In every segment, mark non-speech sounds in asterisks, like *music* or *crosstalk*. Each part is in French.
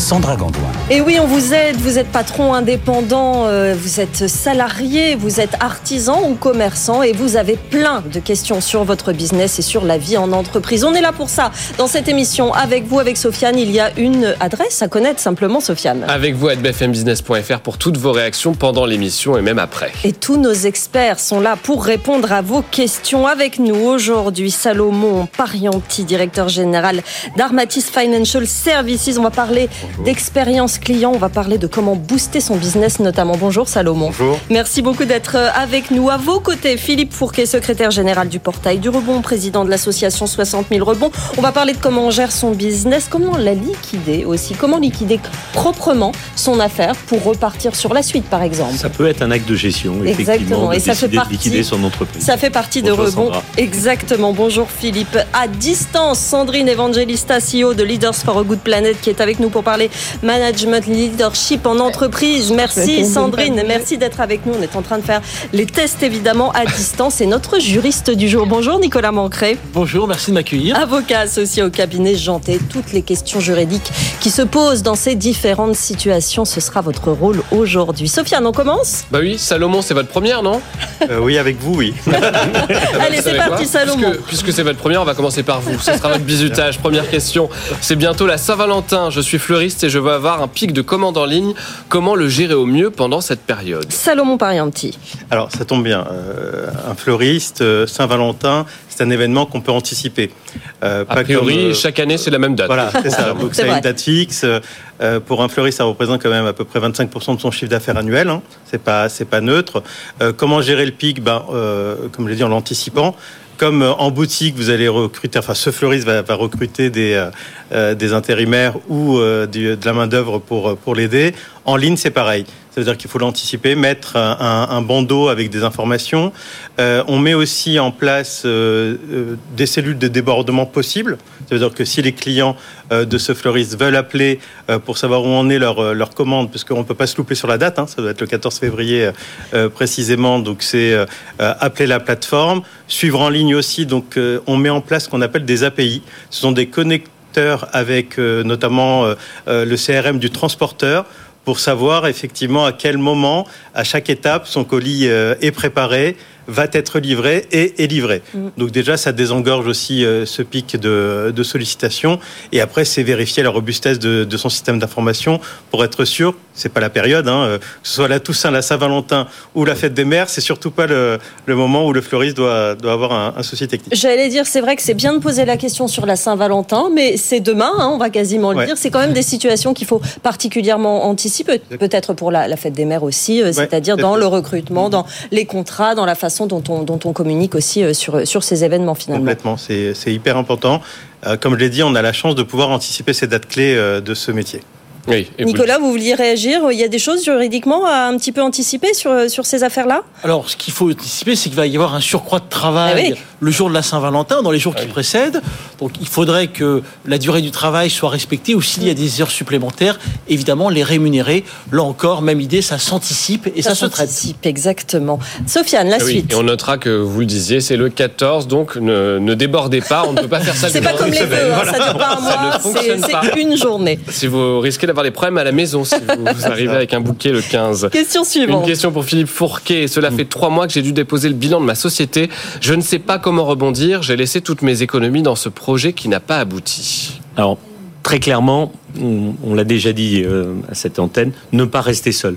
Sandra Gandoin. Et oui, on vous aide, vous êtes patron indépendant, euh, vous êtes salarié, vous êtes artisan ou commerçant et vous avez plein de questions sur votre business et sur la vie en entreprise. On est là pour ça. Dans cette émission, avec vous, avec Sofiane, il y a une adresse à connaître simplement, Sofiane. Avec vous à bfmbusiness.fr pour toutes vos réactions pendant l'émission et même après. Et tous nos experts sont là pour répondre à vos questions. Avec nous aujourd'hui, Salomon Parianti, directeur général d'Armatis Financial Services. On va parler d'expérience client. On va parler de comment booster son business notamment. Bonjour Salomon. Bonjour. Merci beaucoup d'être euh, avec nous. À vos côtés, Philippe Fourquet, secrétaire général du portail du rebond, président de l'association 60 000 rebonds. On va parler de comment on gère son business, comment la liquider aussi, comment liquider proprement son affaire pour repartir sur la suite par exemple. Ça peut être un acte de gestion, Exactement. effectivement, de Et ça fait partie- de liquider son entreprise. Ça fait partie de Bonjour, Rebond. Sandra. Exactement. Bonjour Philippe. À distance, Sandrine Evangelista, CEO de Leaders for a Good Planet, qui est avec nous pour parler management, leadership en entreprise. Merci Sandrine. Merci d'être avec nous. On est en train de faire les tests évidemment à distance. Et notre juriste du jour. Bonjour Nicolas Mancré. Bonjour, merci de m'accueillir. Avocat associé au cabinet Janté, toutes les questions juridiques qui se posent dans ces différentes situations, ce sera votre rôle aujourd'hui. Sofiane, on commence? Bah oui, Salomon, c'est votre première, non? Euh, oui, avec vous, oui. *laughs* Allez, c'est parti Salomon. Puisque, puisque c'est votre première, on va commencer par vous. Ce sera votre bisutage. Première question. C'est bientôt la Saint-Valentin. Je suis fleuriste et je veux avoir un pic de commandes en ligne. Comment le gérer au mieux pendant cette période? Salomon Parianti. Alors, ça tombe bien. euh, un fleuriste, euh, Saint-Valentin, c'est un événement qu'on peut anticiper. Euh, A priori, comme, euh, chaque année, c'est la même date. Voilà, c'est ça. *laughs* Donc, C'est une date fixe. Euh, pour un fleuriste, ça représente quand même à peu près 25% de son chiffre d'affaires annuel. Hein. C'est pas, c'est pas neutre. Euh, comment gérer le pic? Ben, euh, Comme je l'ai dit, en l'anticipant. Comme euh, en boutique, vous allez recruter, enfin, ce fleuriste va, recruter des, euh, euh, des intérimaires ou de la main-d'œuvre pour, pour l'aider. En ligne, c'est pareil. Ça veut dire qu'il faut l'anticiper, mettre un, bandeau avec des informations. Euh, on met aussi en place euh, euh, des cellules de débordement possibles. Ça veut dire que si les clients de ce fleuriste veulent appeler pour savoir où en est leur, leur commande, parce qu'on ne peut pas se louper sur la date, hein, ça doit être le 14 février précisément, donc c'est appeler la plateforme, suivre en ligne aussi, donc on met en place ce qu'on appelle des API. Ce sont des connecteurs avec notamment le CRM du transporteur pour savoir effectivement à quel moment, à chaque étape, son colis euh, est préparé, va être livré et est livré. Mm. Donc déjà, ça désengorge aussi euh, ce pic de, de sollicitations. Et après, c'est vérifier la robustesse de, de son système d'information pour être sûr, c'est pas la période, hein, euh, que ce soit la Toussaint, la Saint-Valentin ou la fête des mères, c'est surtout pas le, le moment où le fleuriste doit, doit avoir un, un souci technique. J'allais dire, c'est vrai que c'est bien de poser la question sur la Saint-Valentin, mais c'est demain, hein, on va quasiment le Ouais. dire. C'est quand même des situations qu'il faut particulièrement anticiper, peut-être pour la, la fête des mères aussi, euh, c'est-à-dire dans le recrutement, dans les contrats, dans la façon dont on, dont on communique aussi euh, sur, sur ces événements finalement. Complètement, c'est c'est hyper important. Euh, comme je l'ai dit, on a la chance de pouvoir anticiper ces dates clés euh, de ce métier. Oui. vous- Nicolas, vous vouliez réagir? Il y a des choses juridiquement à un petit peu anticiper sur, sur ces affaires-là? Alors, ce qu'il faut anticiper, c'est qu'il va y avoir un surcroît de travail Ah oui. le jour de la Saint-Valentin, dans les jours Ah qui oui. précèdent. Donc, il faudrait que la durée du travail soit respectée ou s'il y a des heures supplémentaires, évidemment, les rémunérer. Là encore, même idée, ça s'anticipe et ça, se traite. s'anticipe, exactement. Sofiane, la Ah oui, suite. Et on notera que vous le disiez, c'est le 14, donc ne, ne débordez pas. On ne peut pas faire ça. C'est pas comme les semaine. vœux, hein, Voilà. ça dure pas un Ça mois, ne c'est fonctionne pas. c'est une journée. Si vous risquez d'avoir des problèmes à la maison si vous, vous arrivez avec un bouquet le 15. Question Une suivante. question pour Philippe Fourquet. Cela fait trois mois que j'ai dû déposer le bilan de ma société. Je ne sais pas comment rebondir. J'ai laissé toutes mes économies dans ce projet qui n'a pas abouti. Alors, très clairement, on, on l'a déjà dit euh, à cette antenne, ne pas rester seul.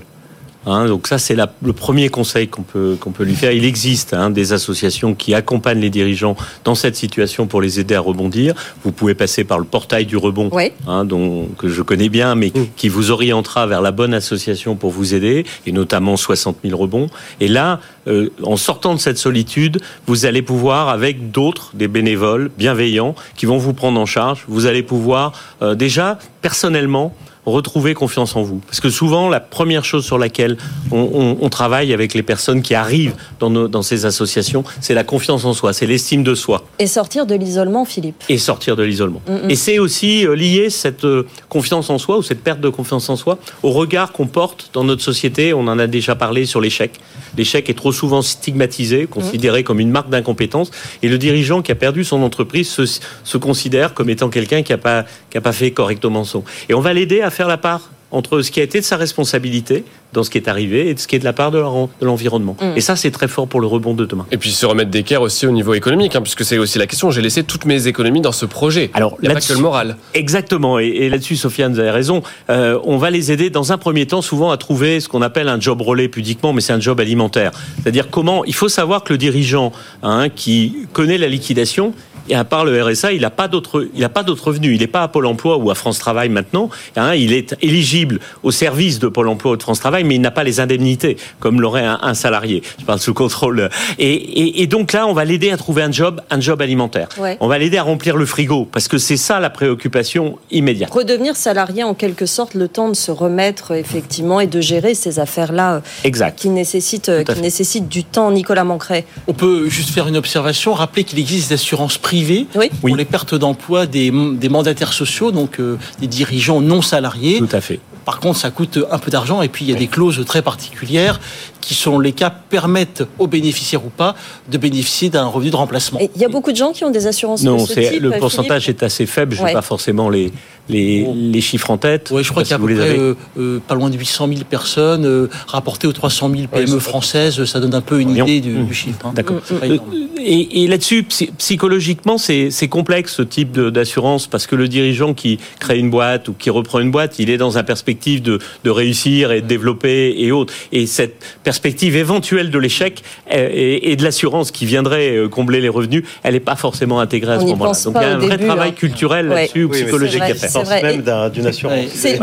Hein, donc ça, c'est le premier conseil qu'on peut, qu'on peut lui faire. Il existe hein, des associations qui accompagnent les dirigeants dans cette situation pour les aider à rebondir. Vous pouvez passer par le portail du rebond, hein, dont, que je connais bien, mais mm. qui vous orientera vers la bonne association pour vous aider, et notamment 60 000 rebonds. Et là, euh, en sortant de cette solitude, vous allez pouvoir, avec d'autres, des bénévoles bienveillants, qui vont vous prendre en charge, vous allez pouvoir euh, déjà, personnellement, retrouver confiance en vous. Parce que souvent, la première chose sur laquelle on, travaille avec les personnes qui arrivent dans, dans ces associations, c'est la confiance en soi, c'est l'estime de soi. Et sortir de l'isolement, Philippe. Et sortir de l'isolement. Mm, mm. Et c'est aussi euh, lié cette euh, confiance en soi ou cette perte de confiance en soi au regard qu'on porte dans notre société. On en a déjà parlé sur l'échec. L'échec est trop souvent stigmatisé, considéré comme une marque d'incompétence. Et le dirigeant qui a perdu son entreprise se, se considère comme étant quelqu'un qui n'a pas, qui a pas fait correctement son. Et on va l'aider à faire la part entre ce qui a été de sa responsabilité dans ce qui est arrivé et de ce qui est de la part de l'environnement. Mm. Et ça, c'est très fort pour le rebond de demain. Et puis se remettre d'équerre aussi au niveau économique, hein, puisque c'est aussi la question. J'ai laissé toutes mes économies dans ce projet. Alors, il n'y a pas que le moral. Exactement. Et, là-dessus, Sofiane, vous avez raison. Euh, on va les aider dans un premier temps, souvent, à trouver ce qu'on appelle un job relais pudiquement, mais c'est un job alimentaire. C'est-à-dire comment. Il faut savoir que le dirigeant hein, qui connaît la liquidation, et à part le RSA, il n'a pas d'autres, il a pas d'autres revenus. Il n'est pas à Pôle Emploi ou à France Travail maintenant. Hein, il est éligible au service de Pôle Emploi ou de France Travail, mais il n'a pas les indemnités comme l'aurait un, salarié. Je parle sous contrôle. Et, et, donc là, on va l'aider à trouver un job, un job alimentaire. On va l'aider à remplir le frigo parce que c'est ça la préoccupation immédiate. Redevenir salarié en quelque sorte, le temps de se remettre effectivement et de gérer ces affaires-là. Euh, exact. Qui nécessitent, qui nécessitent du temps. Nicolas Mancret. On peut juste faire une observation, rappeler qu'il existe des assurances privées oui. pour les pertes d'emploi des, mandataires sociaux, donc euh, des dirigeants non salariés. Tout à fait. Par contre, ça coûte un peu d'argent et puis il y a des clauses très particulières qui sont les cas permettent aux bénéficiaires ou pas de bénéficier d'un revenu de remplacement. il y a beaucoup de gens qui ont des assurances non, de ce type, le pourcentage est assez faible. Je n'ai pas forcément les, les, les, chiffres en tête. Oui, je crois qu'il y a à peu près euh, euh, pas loin de 800 000 personnes euh, rapportées aux 300 000 PME françaises. Ça donne un peu une idée du, mmh. chiffre. Hein. D'accord. Mmh. Et, et là-dessus, psychologiquement, c'est complexe ce type d'assurance parce que le dirigeant qui crée une boîte ou qui reprend une boîte, il est dans une perspective de, de réussir et de développer et autres. Et cette perspective éventuelle de l'échec et, et, de l'assurance qui viendrait combler les revenus, elle n'est pas forcément intégrée à ce moment-là. Donc il y a un vrai travail hein. culturel là-dessus ou psychologique à faire c'est même d'une assurance. C'est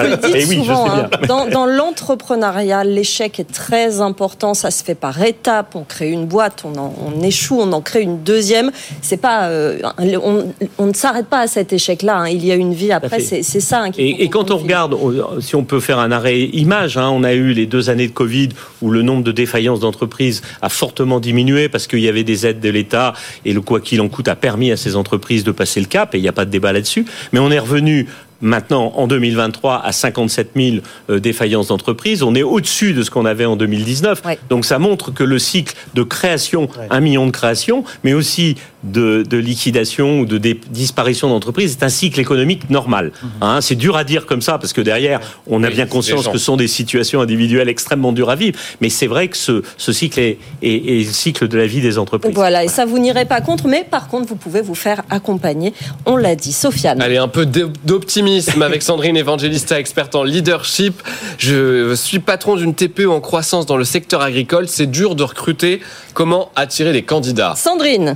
oui, souvent. Hein. dans, dans l'entrepreneuriat, l'échec est très important. Ça se fait par étapes. On crée une boîte, on, on échoue, on en crée une deuxième. C'est pas, euh, on, on, ne s'arrête pas à cet échec-là. Hein. Il y a une vie après. C'est ça. Hein, et, et quand on regarde, si on peut faire un arrêt image, hein, on a eu les deux années de Covid où le nombre de défaillances d'entreprises a fortement diminué parce qu'il y avait des aides de l'État et le quoi qu'il en coûte a permis à ces entreprises de passer le cap et il n'y a pas de débat là-dessus. Mais on est revenu maintenant en 2023 à 57 000 euh, défaillances d'entreprises. On est au-dessus de ce qu'on avait en 2019. Donc ça montre que le cycle de création, un million de créations, mais aussi de, liquidation ou de disparition d'entreprises, est un cycle économique normal. Mhm. Hein, c'est dur à dire comme ça parce que derrière, on a bien conscience que ce sont des situations individuelles extrêmement dures à vivre. Mais c'est vrai que ce, cycle est, est, le cycle de la vie des entreprises. Voilà, et ça vous n'irez pas contre, mais par contre, vous pouvez vous faire accompagner. On l'a dit, Sofiane. Allez, un peu d'optimisme *laughs* avec Sandrine Evangelista, experte en leadership. Je suis patron d'une TPE en croissance dans le secteur agricole. C'est dur de recruter. Comment attirer des candidats? Sandrine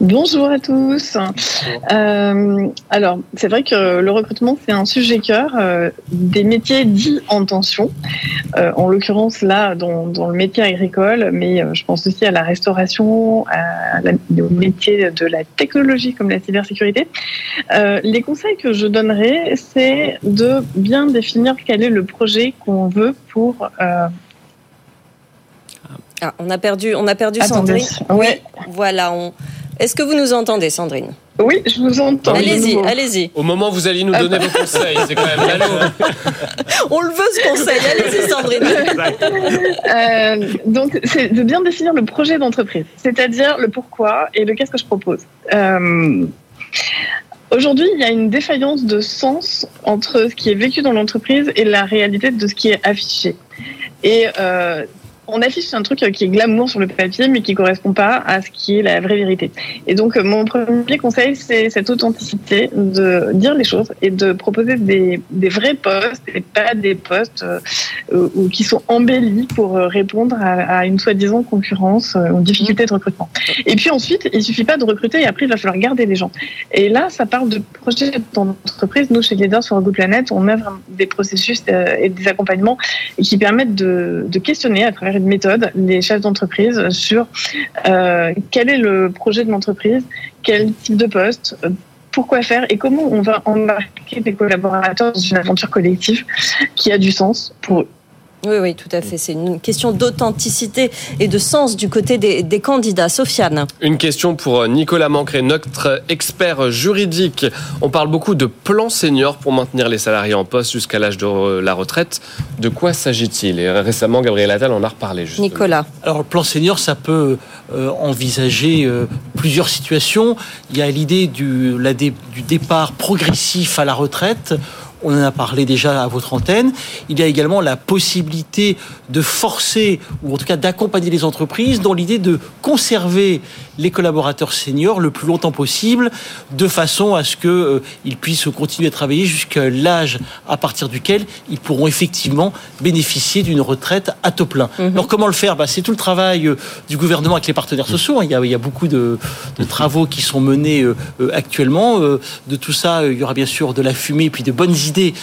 Bonjour à tous. Euh, alors, c'est vrai que le recrutement, c'est un sujet cœur euh, des métiers dits en tension. Euh, en l'occurrence, là, dans, le métier agricole, mais je pense aussi à la restauration, à la, au métier de la technologie comme la cybersécurité. les conseils que je donnerais, c'est de bien définir quel est le projet qu'on veut pour... Ah, on a perdu, on a perdu Sandrine. Oui, voilà. On, est-ce que vous nous entendez, Sandrine? Oui, je vous entends. Allez-y, allez-y. Au moment où vous allez nous donner vos conseils, c'est quand même. *laughs* On le veut ce conseil. Allez-y, Sandrine. *laughs* Euh, donc, c'est de bien définir le projet d'entreprise, c'est-à-dire le pourquoi et le qu'est-ce que je propose. Euh, aujourd'hui, il y a une défaillance de sens entre ce qui est vécu dans l'entreprise et la réalité de ce qui est affiché. Et euh, on affiche un truc qui est glamour sur le papier, mais qui correspond pas à ce qui est la vraie vérité. Et donc, mon premier conseil, c'est cette authenticité de dire les choses et de proposer des, vrais postes et pas des postes euh, qui sont embellis pour répondre à, une soi-disant concurrence ou une difficulté de recrutement. Et puis ensuite, il suffit pas de recruter et après, il va falloir garder les gens. Et là, ça parle de projets d'entreprise. Nous, chez Leaders sur Good Planet, on œuvre des processus et des accompagnements qui permettent de, de questionner à travers méthode les chefs d'entreprise sur euh, quel est le projet de l'entreprise, quel type de poste, euh, pourquoi faire et comment on va embarquer des collaborateurs dans une aventure collective qui a du sens pour eux. Oui, oui, tout à fait. C'est une question d'authenticité et de sens du côté des, des, candidats. Sofiane. Une question pour Nicolas Mancré, notre expert juridique. On parle beaucoup de plan senior pour maintenir les salariés en poste jusqu'à l'âge de la retraite. De quoi s'agit-il? Et récemment, Gabriel Attal en a reparlé. Justement. Nicolas. Alors, le plan senior, ça peut euh, envisager euh, plusieurs situations. Il y a l'idée du, la dé, du départ progressif à la retraite on en a parlé déjà à votre antenne. Il y a également la possibilité de forcer, ou en tout cas d'accompagner les entreprises dans l'idée de conserver les collaborateurs seniors le plus longtemps possible, de façon à ce qu'ils euh, puissent continuer à travailler jusqu'à l'âge à partir duquel ils pourront effectivement bénéficier d'une retraite à taux plein. Mmh. Alors comment le faire? Bah, C'est tout le travail euh, du gouvernement avec les partenaires sociaux. Il y a, il y a beaucoup de, de, travaux qui sont menés euh, actuellement. De tout ça, il y aura bien sûr de la fumée et puis de bonnes idées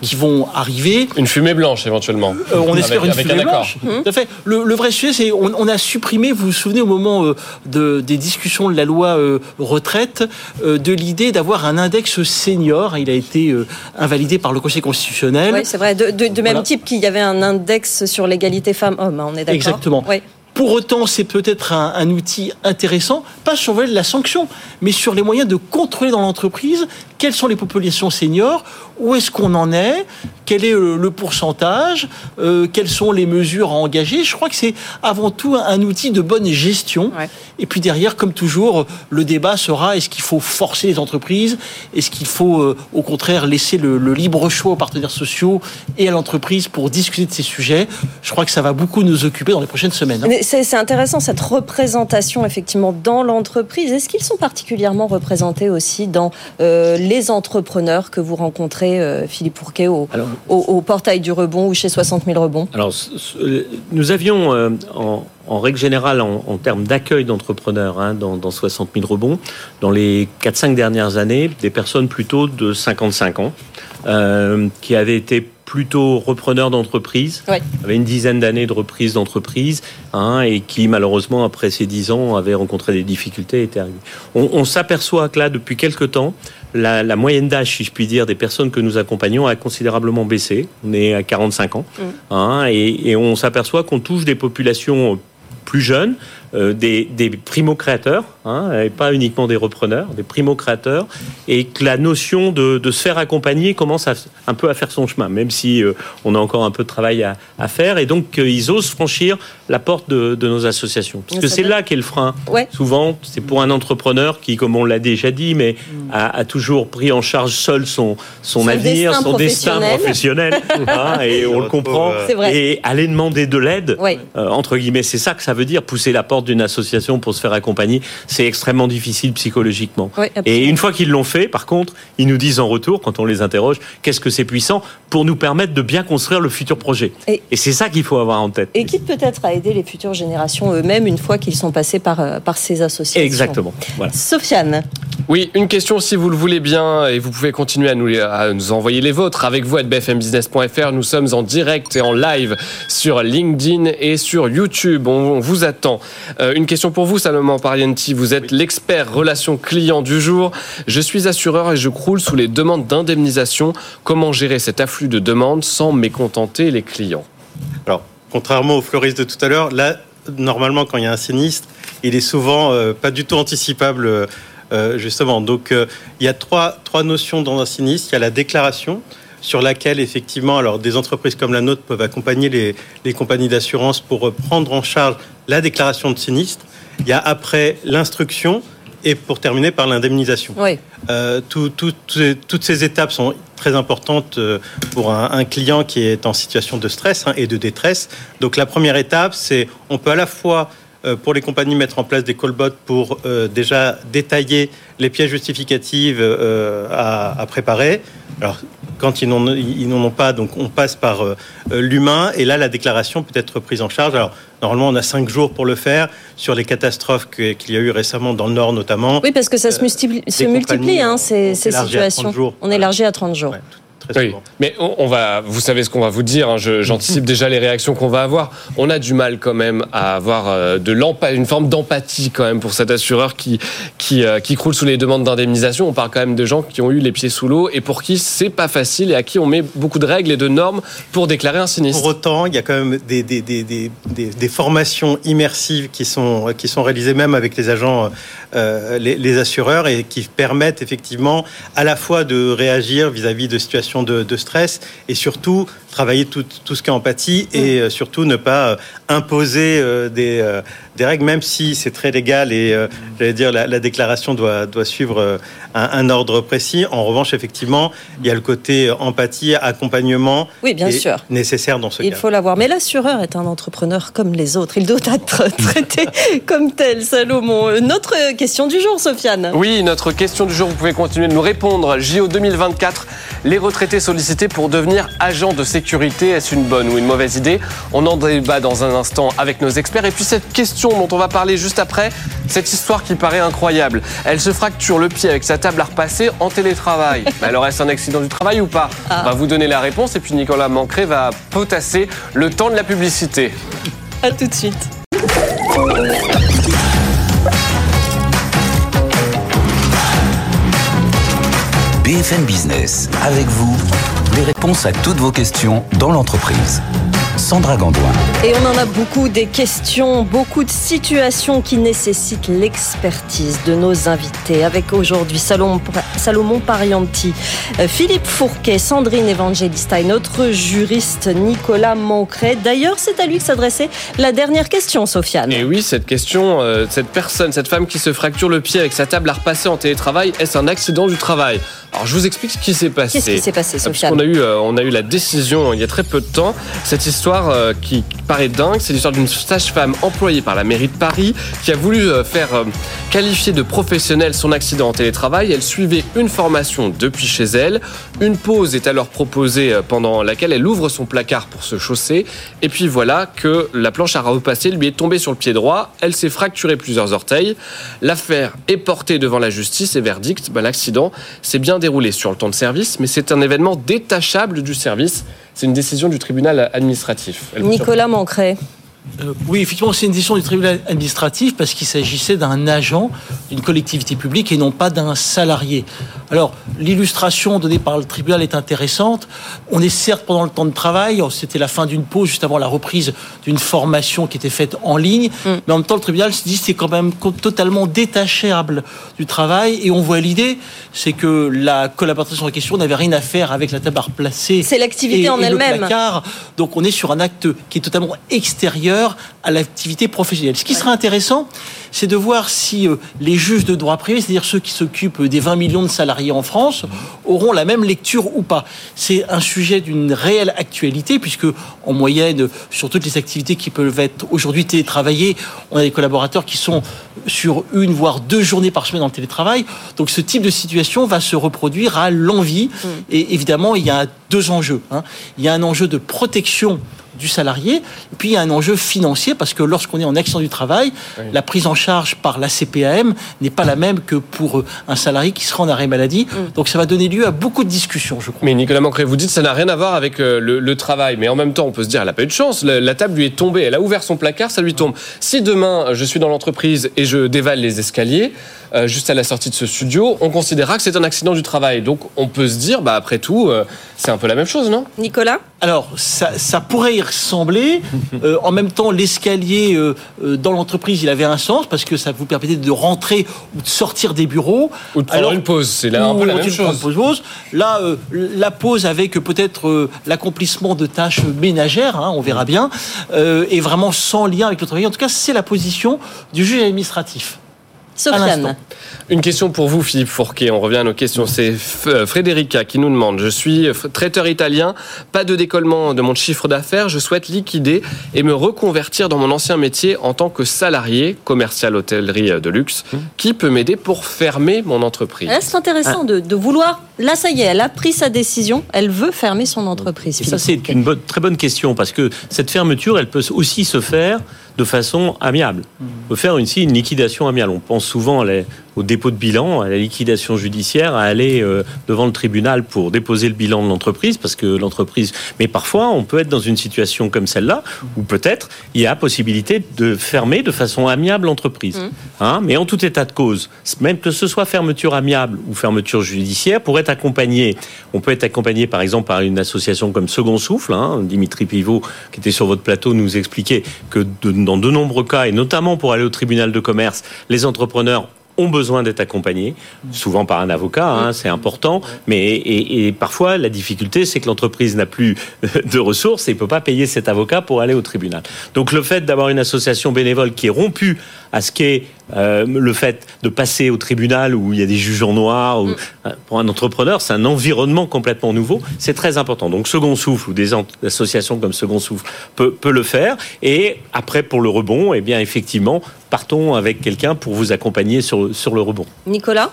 qui vont arriver. Une fumée blanche éventuellement. Euh, on espère avec, une fumée blanche. Tout à fait. Le, le vrai sujet, c'est on, on, a supprimé, vous vous souvenez au moment euh, de, des discussions de la loi euh, retraite, de l'idée d'avoir un index senior. Il a été invalidé par le Conseil constitutionnel. Oui, c'est vrai. De, de, de même voilà. type qu'il y avait un index sur l'égalité femmes-hommes. On est d'accord. Exactement. Oui. Pour autant, c'est peut-être un, un, outil intéressant, pas sur la sanction, mais sur les moyens de contrôler dans l'entreprise quelles sont les populations seniors, où est-ce qu'on en est, quel est le pourcentage, euh, quelles sont les mesures à engager. Je crois que c'est avant tout un, un, outil de bonne gestion. Ouais. Et puis derrière, comme toujours, le débat sera est-ce qu'il faut forcer les entreprises, est-ce qu'il faut euh, au contraire laisser le, le, libre choix aux partenaires sociaux et à l'entreprise pour discuter de ces sujets? Je crois que ça va beaucoup nous occuper dans les prochaines semaines. Hein. C'est intéressant cette représentation effectivement dans l'entreprise. Est-ce qu'ils sont particulièrement représentés aussi dans euh, les entrepreneurs que vous rencontrez, euh, Philippe Pourquet, au, alors, au, au, portail du rebond ou chez 60 000 rebonds? Alors, nous avions euh, en, en, règle générale, en, en termes d'accueil d'entrepreneurs hein, dans, dans, 60 000 rebonds, dans les 4-5 dernières années, des personnes plutôt de 55 ans euh, qui avaient été plutôt repreneur d'entreprise, avait une dizaine d'années de reprise d'entreprise, hein, et qui malheureusement après ces dix ans avait rencontré des difficultés et était arrivé. On, on s'aperçoit que là, depuis quelques temps, la, la moyenne d'âge, si je puis dire, des personnes que nous accompagnons a considérablement baissé. On est à 45 ans, mmh. hein, et, et on s'aperçoit qu'on touche des populations plus jeunes, euh, des, des primo-créateurs, hein, et pas uniquement des repreneurs, des primo-créateurs, et que la notion de, de, se faire accompagner commence à, un peu à faire son chemin, même si euh, on a encore un peu de travail à, à faire, et donc euh, ils osent franchir la porte de, de nos associations. Parce que c'est là qu'est le frein. Ouais. Souvent, c'est pour un entrepreneur qui, comme on l'a déjà dit, mais mm. a, a, toujours pris en charge seul son, son, son avenir, destin son destin professionnel, *laughs* hein, et on le comprend, et aller demander de l'aide, ouais. entre guillemets, c'est ça que ça veut dire, pousser la porte d'une association pour se faire accompagner, c'est extrêmement difficile psychologiquement. Oui, et une fois qu'ils l'ont fait, par contre, ils nous disent en retour, quand on les interroge, qu'est-ce que c'est puissant pour nous permettre de bien construire le futur projet. Et, et c'est ça qu'il faut avoir en tête. Et quitte peut-être à aider les futures générations eux-mêmes une fois qu'ils sont passés par, euh, par ces associations. Exactement. Voilà. Sofiane. Oui, une question si vous le voulez bien, et vous pouvez continuer à nous, à nous envoyer les vôtres avec vous à bfmbusiness.fr. Nous sommes en direct et en live sur LinkedIn et sur YouTube. On, on vous attend. Euh, une question pour vous, Salomon Parienti. Vous êtes oui. l'expert relations clients du jour. Je suis assureur et je croule sous les demandes d'indemnisation. Comment gérer cet afflux de demandes sans mécontenter les clients? Alors, contrairement aux fleuristes de tout à l'heure, là, normalement, quand il y a un sinistre, il est souvent euh, pas du tout anticipable. Euh, justement, donc euh, il y a trois, trois notions dans un sinistre. Il y a la déclaration, sur laquelle effectivement alors des entreprises comme la nôtre peuvent accompagner les, les compagnies d'assurance pour prendre en charge la déclaration de sinistre. Il y a après l'instruction et pour terminer par l'indemnisation. Oui. Euh, tout- tout- tout- toutes ces étapes sont très importantes euh, pour un, un client qui est en situation de stress hein, et de détresse. Donc la première étape, c'est on peut à la fois euh, pour les compagnies mettre en place des callbots pour euh, déjà détailler les pièces justificatives euh, à, à préparer. Alors quand ils n'en ont pas, donc on passe par euh, euh, l'humain et là la déclaration peut être prise en charge. Alors normalement on a cinq jours pour le faire sur les catastrophes qu'il y a eu récemment dans le Nord notamment. Oui, parce que ça se Euh, multiplie, se hein, on- ces, on ces élargit à 30 situations. jours. On élargit à 30 jours. Ouais, très Oui, souvent. mais on, on va, vous savez ce qu'on va vous dire. hein, J'anticipe *laughs* déjà les réactions qu'on va avoir. On a du mal quand même à avoir euh, de une forme d'empathie quand même pour cet assureur qui qui, euh, qui croule sous les demandes d'indemnisation. On parle quand même de gens qui ont eu les pieds sous l'eau et pour qui c'est pas facile et à qui on met beaucoup de règles et de normes pour déclarer un sinistre. Pour autant, il y a quand même des, des, des, des, formations immersives qui sont, qui sont réalisées même avec les agents, euh, les, les assureurs, et qui permettent effectivement à la fois de réagir vis-à-vis de situations de, stress et surtout travailler tout, tout ce qui est empathie et euh, surtout ne pas euh, imposer euh, des, euh, des règles, même si c'est très légal et euh, j'allais dire la, la déclaration doit, doit suivre euh, un, un ordre précis. En revanche, effectivement, il y a le côté empathie, accompagnement Oui, bien sûr. nécessaire dans ce Il cas. faut l'avoir. Mais l'assureur est un entrepreneur comme les autres. Il doit être *laughs* traité comme tel, Salomon. Notre question du jour, Sofiane. Oui, notre question du jour, vous pouvez continuer de nous répondre. JO 2024, les retraités sollicités pour devenir agents de sécurité, est-ce une bonne ou une mauvaise idée On en débat dans un instant avec nos experts. Et puis cette question dont on va parler juste après, cette histoire qui paraît incroyable. Elle se fracture le pied avec sa table à repasser en télétravail. *laughs* Mais alors est-ce un accident du travail ou pas On va vous donner la réponse et puis Nicolas Mancré va potasser le temps de la publicité. À tout de suite. BFM Business, avec vous, les réponses à toutes vos questions dans l'entreprise. Sandra Gandoin. Et on en a beaucoup des questions, beaucoup de situations qui nécessitent l'expertise de nos invités. Avec aujourd'hui Salomon, Salomon Parianti, euh, Philippe Fourquet, Sandrine Evangelista et notre juriste Nicolas Mancret. D'ailleurs, c'est à lui que s'adressait la dernière question, Sofiane. Et oui, cette question, euh, cette personne, cette femme qui se fracture le pied avec sa table à repasser en télétravail, est-ce un accident du travail? Alors je vous explique ce qui s'est passé. Qu'est-ce qui s'est passé, Sofiane puisqu'on a eu, euh, on a eu la décision il y a très peu de temps. Cette histoire euh, qui paraît dingue, c'est l'histoire d'une sage-femme employée par la mairie de Paris qui a voulu euh, faire euh, qualifier de professionnel son accident en télétravail. Elle suivait une formation depuis chez elle. Une pause est alors proposée euh, pendant laquelle elle ouvre son placard pour se chausser. Et puis voilà que la planche à repasser lui est tombée sur le pied droit. Elle s'est fracturé plusieurs orteils. L'affaire est portée devant la justice et verdict, ben, l'accident s'est bien déroulé sur le temps de service, mais c'est un événement détachable du service. C'est une décision du tribunal administratif. Elle Nicolas Mancret. Euh, oui, effectivement, c'est une décision du tribunal administratif parce qu'il s'agissait d'un agent d'une collectivité publique et non pas d'un salarié. Alors, l'illustration donnée par le tribunal est intéressante. On est certes pendant le temps de travail, c'était la fin d'une pause juste avant la reprise d'une formation qui était faite en ligne, mais en même temps, le tribunal se dit que c'est quand même totalement détachable du travail et on voit l'idée, c'est que la collaboration en question n'avait rien à faire avec la table à replacer. C'est l'activité en elle-même. Donc on est sur un acte qui est totalement extérieur à l'activité professionnelle. Ce qui sera intéressant, c'est de voir si euh, les juges de droit privé, c'est-à-dire ceux qui s'occupent des 20 millions de salariés en France, auront la même lecture ou pas. C'est un sujet d'une réelle actualité, puisque en moyenne, sur toutes les activités qui peuvent être aujourd'hui télétravaillées, on a des collaborateurs qui sont sur une voire deux journées par semaine en télétravail. Donc ce type de situation va se reproduire à l'envie. Et évidemment, il y a deux enjeux. hein. Il y a un enjeu de protection du salarié, et puis il y a un enjeu financier parce que lorsqu'on est en accident du travail, la prise en charge par la CPAM n'est pas la même que pour euh, un salarié qui sera en arrêt maladie. Donc ça va donner lieu à beaucoup de discussions, je crois. Mais Nicolas Mancré, vous dites que ça n'a rien à voir avec euh, le, le travail, mais en même temps, on peut se dire, elle n'a pas eu de chance. La, la table lui est tombée, elle a ouvert son placard, ça lui tombe. Si demain, je suis dans l'entreprise et je dévale les escaliers, euh, juste à la sortie de ce studio, on considérera que c'est un accident du travail. Donc, on peut se dire, bah après tout, euh, c'est un peu la même chose, non? Nicolas? Alors, ça, ça pourrait y ressembler. *laughs* Euh, en même temps, l'escalier euh, euh, dans l'entreprise, il avait un sens parce que ça vous permettait de rentrer ou de sortir des bureaux. Ou de prendre Alors- une pause, c'est là un peu la même chose. pause. Là, euh, la pause avec peut-être l'accomplissement de tâches ménagères, hein, on verra bien, euh, est vraiment sans lien avec le travail. En tout cas, c'est la position du juge administratif. Sofiane. Une question pour vous, Philippe Fourquet. On revient à nos questions. C'est euh, Frédérica qui nous demande. Je suis traiteur italien, pas de décollement de mon chiffre d'affaires. Je souhaite liquider et me reconvertir dans mon ancien métier en tant que salarié, commercial hôtellerie de luxe. Mmh. Qui peut m'aider pour fermer mon entreprise? C'est intéressant ah. de, de, vouloir. Là, ça y est, elle a pris sa décision. Elle veut fermer son entreprise. Et ça, c'est une bonne, très bonne question parce que cette fermeture, elle peut aussi se faire de façon amiable. On peut faire ici une liquidation amiable. On pense souvent au dépôt de bilan, à la liquidation judiciaire, à aller euh, devant le tribunal pour déposer le bilan de l'entreprise, parce que l'entreprise. Mais parfois, on peut être dans une situation comme celle-là, où peut-être il y a possibilité de fermer de façon amiable l'entreprise. Mmh. Hein Mais en tout état de cause, même que ce soit fermeture amiable ou fermeture judiciaire, pour être accompagné, on peut être accompagné par exemple par une association comme Second Souffle. Hein. Dimitri Pivot, qui était sur votre plateau, nous expliquait que de dans de nombreux cas, et notamment pour aller au tribunal de commerce, les entrepreneurs ont besoin d'être accompagnés, souvent par un avocat, hein, c'est important, mais et, parfois la difficulté c'est que l'entreprise n'a plus de ressources et ne peut pas payer cet avocat pour aller au tribunal. Donc le fait d'avoir une association bénévole qui est rompue à ce qu'est euh, le fait de passer au tribunal où il y a des juges en noir, ou, mm. euh, pour un entrepreneur, c'est un environnement complètement nouveau. C'est très important. Donc Second Souffle ou des associations comme Second Souffle peut, peut le faire. Et après, pour le rebond, eh bien effectivement, partons avec quelqu'un pour vous accompagner sur, sur le rebond. Nicolas?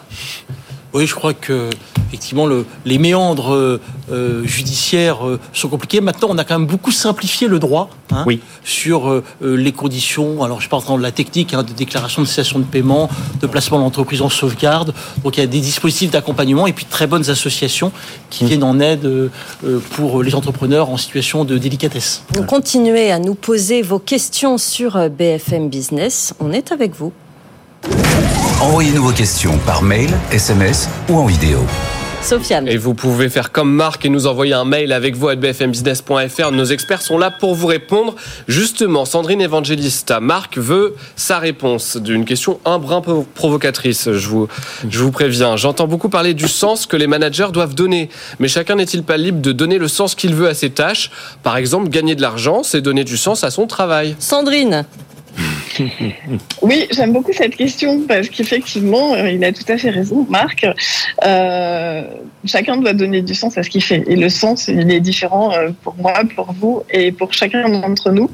Oui, je crois que effectivement le, les méandres euh, euh, judiciaires euh, sont compliqués. Maintenant, on a quand même beaucoup simplifié le droit hein, oui. sur les conditions. Alors, je parle dans la technique hein, de déclaration de cessation de paiement, de placement de l'entreprise en sauvegarde. Donc, il y a des dispositifs d'accompagnement et puis très bonnes associations qui mmh. viennent en aide pour les entrepreneurs en situation de délicatesse. Vous continuez à nous poser vos questions sur BFM Business. On est avec vous. Envoyez-nous vos questions par mail, SMS ou en vidéo. Sofiane. Et vous pouvez faire comme Marc et nous envoyer un mail avec vous à bfmbusiness.fr. Nos experts sont là pour vous répondre. Justement, Sandrine Evangelista, Marc veut sa réponse d'une question un brin provocatrice, je vous, je vous préviens. J'entends beaucoup parler du sens que les managers doivent donner. Mais chacun n'est-il pas libre de donner le sens qu'il veut à ses tâches? Par exemple, gagner de l'argent, c'est donner du sens à son travail. Sandrine *laughs* oui, j'aime beaucoup cette question parce qu'effectivement, euh, il a tout à fait raison, Marc. Euh, chacun doit donner du sens à ce qu'il fait. Et le sens, il est différent euh, pour moi, pour vous et pour chacun d'entre nous.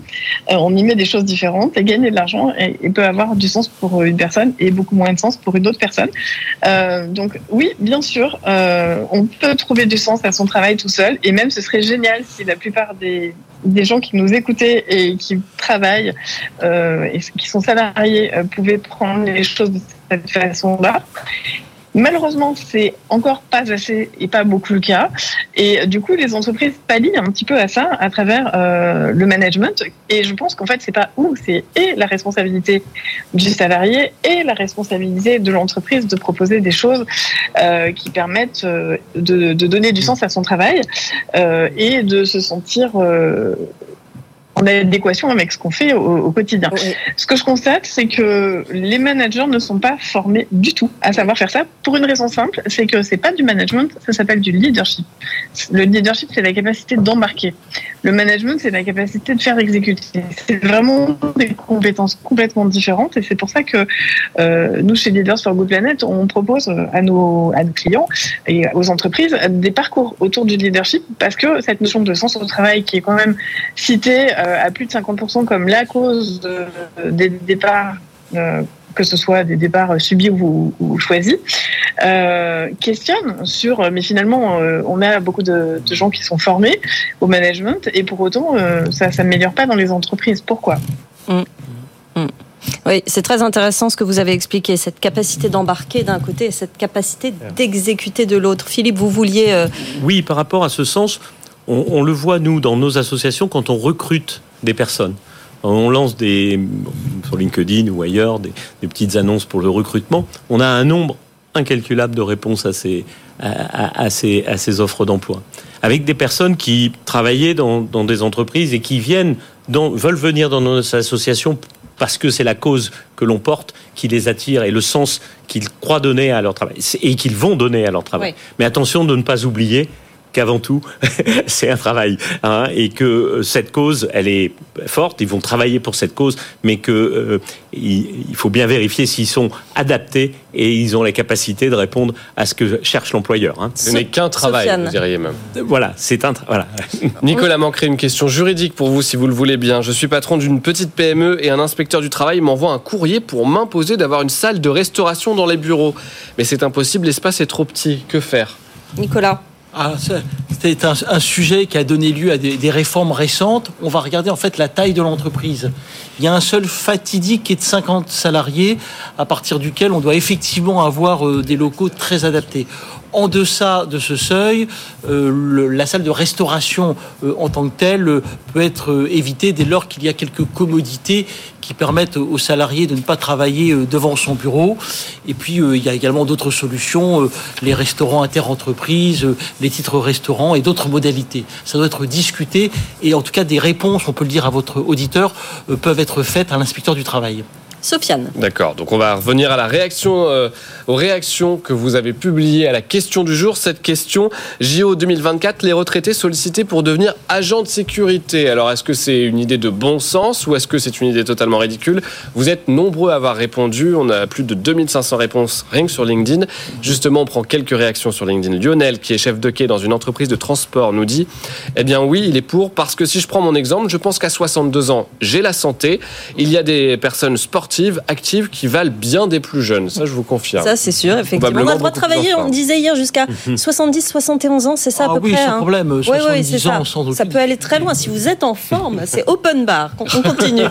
on y met des choses différentes et gagner de l'argent et, peut avoir du sens pour une personne et beaucoup moins de sens pour une autre personne. donc oui, bien sûr, on peut trouver du sens à son travail tout seul et même ce serait génial si la plupart des, des gens qui nous écoutaient et qui travaillent et qui sont salariés euh, pouvaient prendre les choses de cette façon-là. Malheureusement, c'est encore pas assez et pas beaucoup le cas. Et du coup, les entreprises pallient un petit peu à ça à travers euh, le management. Et je pense qu'en fait, c'est pas où, c'est et la responsabilité du salarié et la responsabilité de l'entreprise de proposer des choses euh, qui permettent euh, de, donner du sens à son travail euh, et de se sentir euh, en adéquation avec ce qu'on fait au, quotidien. Ce que je constate, c'est que les managers ne sont pas formés du tout à savoir faire ça pour une raison simple, c'est que c'est pas du management, ça s'appelle du leadership. Le leadership, c'est la capacité d'embarquer. Le management, c'est la capacité de faire exécuter. C'est vraiment des compétences complètement différentes et c'est pour ça que euh, nous, chez Leaders for Good Planet, on propose à nos, à nos clients et aux entreprises des parcours autour du leadership parce que cette notion de sens au travail qui est quand même citée à plus de 50% comme la cause des départs, euh, que ce soit des départs subis ou, choisis, euh, questionne sur, mais finalement, on a beaucoup de, gens qui sont formés au management et pour autant, ça ne s'améliore pas dans les entreprises. Pourquoi? Mmh. Mmh. Oui, c'est très intéressant ce que vous avez expliqué, cette capacité d'embarquer d'un côté et cette capacité d'exécuter de l'autre. Philippe, vous vouliez... Oui, par rapport à ce sens, on, le voit, nous, dans nos associations, quand on recrute des personnes. On lance des, sur LinkedIn ou ailleurs des, petites annonces pour le recrutement. On a un nombre incalculable de réponses à ces, à, ces, à ces offres d'emploi. Avec des personnes qui travaillaient dans, dans des entreprises et qui viennent dans, veulent venir dans nos associations parce que c'est la cause que l'on porte qui les attire et le sens qu'ils croient donner à leur travail et qu'ils vont donner à leur travail. Mais attention de ne pas oublier qu'avant tout, *laughs* c'est un travail, hein, et que euh, cette cause, elle est, forte, ils vont travailler pour cette cause, mais que euh, il, faut bien vérifier s'ils sont adaptés et ils ont la capacité de répondre à ce que cherche l'employeur. hein. Ce n'est qu'un travail, Sofiane. vous diriez même. Voilà, c'est un tra- voilà. *laughs* Nicolas manquerait une question juridique pour vous si vous le voulez bien. Je suis patron d'une petite PME et un inspecteur du travail m'envoie un courrier pour m'imposer d'avoir une salle de restauration dans les bureaux. Mais c'est impossible, l'espace est trop petit. Que faire? Nicolas. Ah, C'est un, sujet qui a donné lieu à des, des réformes récentes. On va regarder en fait la taille de l'entreprise. Il y a un seul fatidique qui est de 50 salariés, à partir duquel on doit effectivement avoir euh, des locaux très adaptés. En deçà de ce seuil, euh, la salle de restauration euh, en tant que telle euh, peut être évitée dès lors qu'il y a quelques commodités qui permettent aux salariés de ne pas travailler devant son bureau. Et puis, il y a également d'autres solutions, les restaurants interentreprises, les titres restaurants et d'autres modalités. Ça doit être discuté et en tout cas, des réponses, on peut le dire à votre auditeur, peuvent être faites à l'inspecteur du travail. Sofiane. D'accord, donc on va revenir à la réaction, euh, aux réactions que vous avez publiées à la question du jour. Cette question, JO 2024, les retraités sollicités pour devenir agents de sécurité. Alors est-ce que c'est une idée de bon sens ou est-ce que c'est une idée totalement ridicule? Vous êtes nombreux à avoir répondu, on a plus de 2500 réponses rien que sur LinkedIn. Justement, on prend quelques réactions sur LinkedIn. Lionel, qui est chef de quai dans une entreprise de transport, nous dit, eh bien oui, il est pour, parce que si je prends mon exemple, je pense qu'à 62 ans, j'ai la santé, il y a des personnes sportives, actives, qui valent bien des plus jeunes. Ça, je vous confirme. Ça, c'est sûr, effectivement. On a le droit de travailler, on disait hier, jusqu'à 70, 71 ans, c'est ça à Ah peu oui, près sans hein. problème, Oui, 70 oui, c'est ça. ans, sans aucune- Ça peut aller très loin. Si vous êtes en forme, *laughs* c'est open bar. *laughs* On on continue.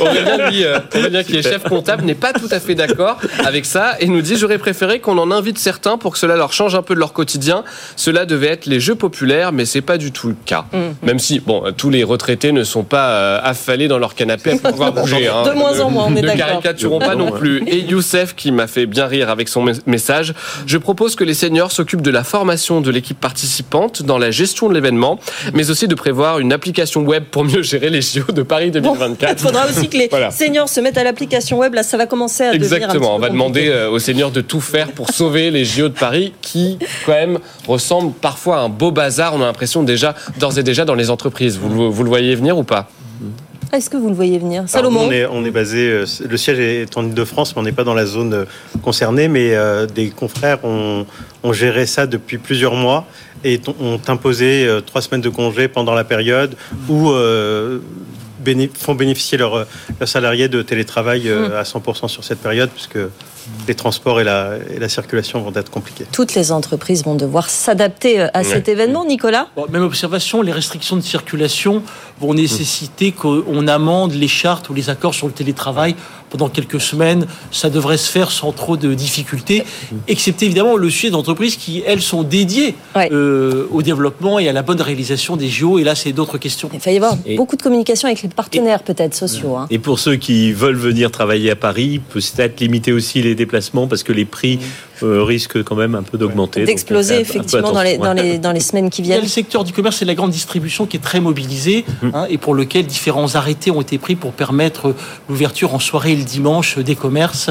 Aurélien, lui, Aurélien, qui est chef comptable, n'est pas tout à fait d'accord avec ça et nous dit J'aurais préféré qu'on en invite certains pour que cela leur change un peu de leur quotidien. Cela devait être les jeux populaires, mais c'est pas du tout le cas. Même si, bon, tous les retraités ne sont pas euh, affalés dans leur canapé à pouvoir *laughs* bouger. hein. De moins en moins, on est d'accord. Caricaturons pas non plus. Et Youssef, qui m'a fait bien rire avec son mes- message Je propose que les seniors s'occupent de la formation de l'équipe participante dans la gestion de l'événement, mais aussi de prévoir une application web pour mieux gérer les JO de Paris Bon, 2024. il faudra aussi que les Voilà. seniors se mettent à l'application web. Là, ça va commencer à devenir un petit Exactement, on va compliqué. demander euh, aux seigneurs de tout faire pour sauver les JO de Paris qui, quand même, ressemblent parfois à un beau bazar. On a l'impression déjà, d'ores et déjà, dans les entreprises. Vous, vous le voyez venir ou pas? Est-ce que vous le voyez venir? Salomon? on, est, on est basé, euh, le siège est en Ile-de-France, mais on n'est pas dans la zone euh, concernée. Mais euh, des confrères ont, ont géré ça depuis plusieurs mois et ont imposé euh, trois semaines de congé pendant la période où euh, béné- font bénéficier leurs leurs salariés de télétravail euh, à 100% sur cette période, puisque les transports et la, et la circulation vont être compliqués. Toutes les entreprises vont devoir s'adapter euh, à cet événement, Nicolas Bon, même observation, les restrictions de circulation vont nécessiter qu'on amende les chartes ou les accords sur le télétravail pendant quelques semaines. Ça devrait se faire sans trop de difficultés, excepté évidemment le sujet d'entreprises qui, elles, sont dédiées Ouais. euh, au développement et à la bonne réalisation des JO. Et là, c'est d'autres questions. Il va y avoir Et- beaucoup de communication avec les partenaires, peut-être, sociaux. hein. Et pour ceux qui veulent venir travailler à Paris, peut-être limiter aussi les déplacements parce que les prix euh, risquent quand même un peu d'augmenter. D'exploser, effectivement, dans les, dans, les, dans les semaines qui Il y a viennent. le secteur du commerce et de la grande distribution qui est très mobilisé hein, et pour lequel différents arrêtés ont été pris pour permettre l'ouverture en soirée et le dimanche des commerces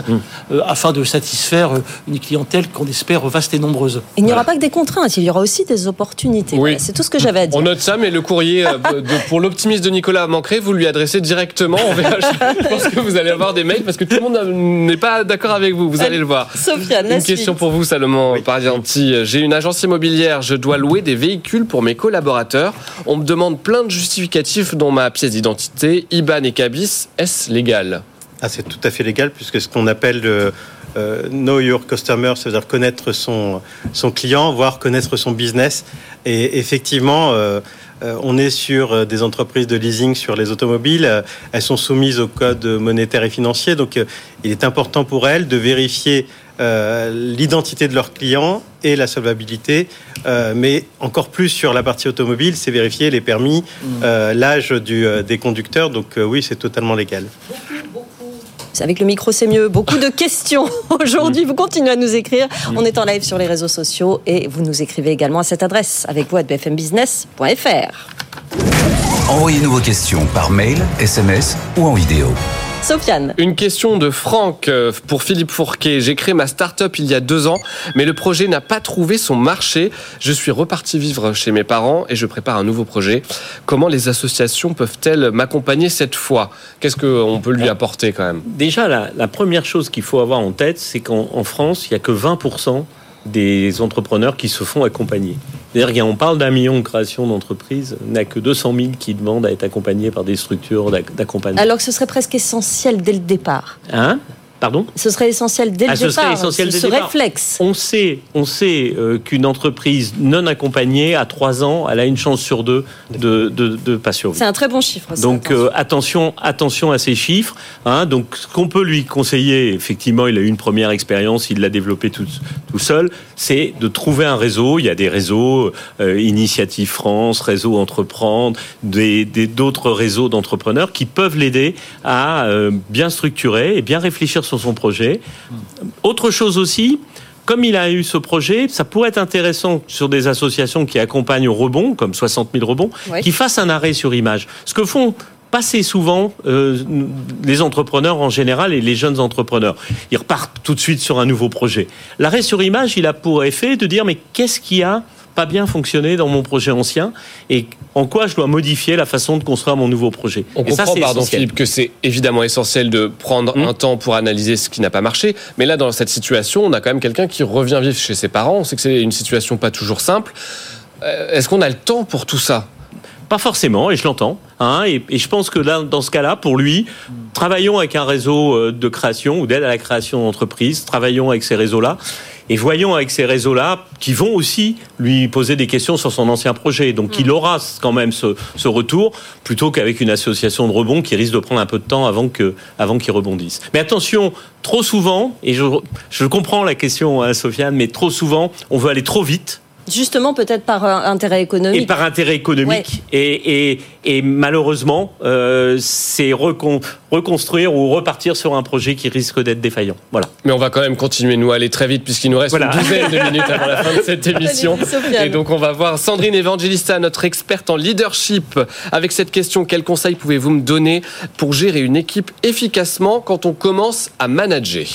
euh, afin de satisfaire euh, une clientèle qu'on espère vaste et nombreuse. Il n'y aura pas que des contraintes, il y aura aussi des opportunités. Oui. Voilà, c'est tout ce que j'avais à dire. On note ça, mais le courrier de- pour l'optimisme de Nicolas Mancré, vous lui adressez directement. On verra. Je pense que vous allez avoir des mails parce que tout le monde n'est pas d'accord avec vous. Vous allez le voir. Une question pour vous, Salomon Parianti. J'ai une agence immobilière, je dois louer des véhicules pour mes collaborateurs. On me demande plein de justificatifs, dont ma pièce d'identité, IBAN et CABIS. Est-ce légal? Ah, c'est tout à fait légal, puisque ce qu'on appelle le euh, know your customer, c'est-à-dire connaître son, son client, voire connaître son business. Et effectivement, euh, euh, on est sur euh, des entreprises de leasing sur les automobiles. Euh, Elles sont soumises au code monétaire et financier. Donc, euh, il est important pour elles de vérifier euh, l'identité de leurs clients et la solvabilité. Euh, mais encore plus sur la partie automobile, c'est vérifier les permis, euh, l'âge du, euh, des conducteurs. Donc, euh, oui, c'est totalement légal. Avec le micro, c'est mieux. Beaucoup de questions *laughs* *laughs* aujourd'hui. Vous continuez à nous écrire. On est en live sur les réseaux sociaux et vous nous écrivez également à cette adresse avec vous à bfmbusiness.fr. Envoyez-nous vos questions par mail, SMS ou en vidéo. Sofiane. Une question de Franck euh, pour Philippe Fourquet. J'ai créé ma start-up il y a deux ans, mais le projet n'a pas trouvé son marché. Je suis reparti vivre chez mes parents et je prépare un nouveau projet. Comment les associations peuvent-elles m'accompagner cette fois? Qu'est-ce qu'on peut lui apporter quand même? Déjà, la, la première chose qu'il faut avoir en tête, c'est qu'en en France, il n'y a que 20% des entrepreneurs qui se font accompagner. C'est-à-dire qu'on parle d'un million de créations d'entreprises, n'a que 200 000 qui demandent à être accompagnés par des structures d'ac- d'accompagnement. Alors que ce serait presque essentiel dès le départ. Hein? Pardon Ce serait essentiel dès Ah, le ce serait départ. essentiel ce dès le départ. réflexe. On sait, on sait euh, qu'une entreprise non accompagnée, à 3 ans, elle a une chance sur deux de, de, de pas survivre. C'est un très bon chiffre. ça, Donc attention. euh, attention, attention à ces chiffres. Hein. Donc ce qu'on peut lui conseiller, effectivement, il a eu une première expérience, il l'a développé tout, tout seul, c'est de trouver un réseau. Il y a des réseaux, euh, Initiative France, Réseau Entreprendre, des des- d'autres réseaux d'entrepreneurs qui peuvent l'aider à bien structurer et bien réfléchir sur son projet. Autre chose aussi. Comme il a eu ce projet, ça pourrait être intéressant sur des associations qui accompagnent au rebond, comme 60 000 rebonds, Ouais. qui fassent un arrêt sur image. Ce que font passer souvent euh, les entrepreneurs en général et les jeunes entrepreneurs. Ils repartent tout de suite sur un nouveau projet. L'arrêt sur image, il a pour effet de dire mais qu'est-ce qui a pas bien fonctionné dans mon projet ancien et en quoi je dois modifier la façon de construire mon nouveau projet. On et comprend, pardon essentiel. Philippe, que c'est évidemment essentiel de prendre Mmh. un temps pour analyser ce qui n'a pas marché. Mais là, dans cette situation, on a quand même quelqu'un qui revient vivre chez ses parents. On sait que c'est une situation pas toujours simple. Euh, Est-ce qu'on a le temps pour tout ça? Pas forcément, et je l'entends. Hein, et, et je pense que là, dans ce cas-là, pour lui, travaillons avec un réseau euh, de création ou d'aide à la création d'entreprise, travaillons avec ces réseaux-là, et voyons avec ces réseaux-là qui vont aussi lui poser des questions sur son ancien projet. Donc il aura quand même ce, ce retour, plutôt qu'avec une association de rebond qui risque de prendre un peu de temps avant que avant qu'il rebondisse. Mais attention, trop souvent, et je, je comprends la question, hein, Sofiane, mais trop souvent, on veut aller trop vite. Justement, peut-être par intérêt économique. Et par intérêt économique. Et, et, et malheureusement, euh, c'est recon- reconstruire ou repartir sur un projet qui risque d'être défaillant. Voilà. Mais on va quand même continuer, nous, à aller très vite, puisqu'il nous reste Voilà. une douzaine de *laughs* minutes avant la fin de cette émission. Et donc, on va voir Sandrine Evangelista, notre experte en leadership, avec cette question. Quels conseils pouvez-vous me donner pour gérer une équipe efficacement quand on commence à manager?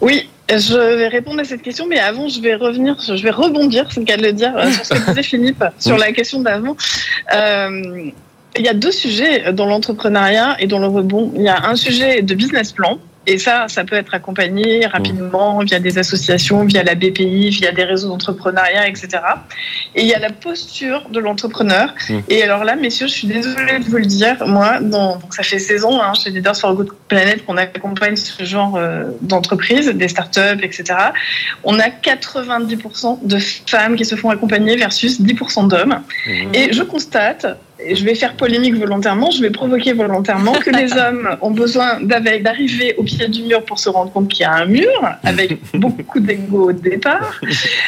Oui, je vais répondre à cette question, mais avant, je vais revenir, je vais rebondir, c'est le cas de le dire, euh, sur ce que disait *laughs* Philippe, sur la question d'avant. Euh, il y a deux sujets dans l'entrepreneuriat et dans le rebond. Il y a un sujet de business plan. Et ça, ça peut être accompagné rapidement via des associations, via la BPI, via des réseaux d'entrepreneuriat, etc. Et il y a la posture de l'entrepreneur. Mm. Et alors là, messieurs, je suis désolée de vous le dire, moi, dans, donc ça fait 16 ans hein, chez Leaders for a Good Planet qu'on accompagne ce genre euh, d'entreprise, des startups, etc. On a 90% de femmes qui se font accompagner versus 10% d'hommes. Et je constate, je vais faire polémique volontairement, je vais provoquer volontairement que les *laughs* hommes ont besoin d'arriver au pied du mur pour se rendre compte qu'il y a un mur, avec *laughs* beaucoup d'ego au départ,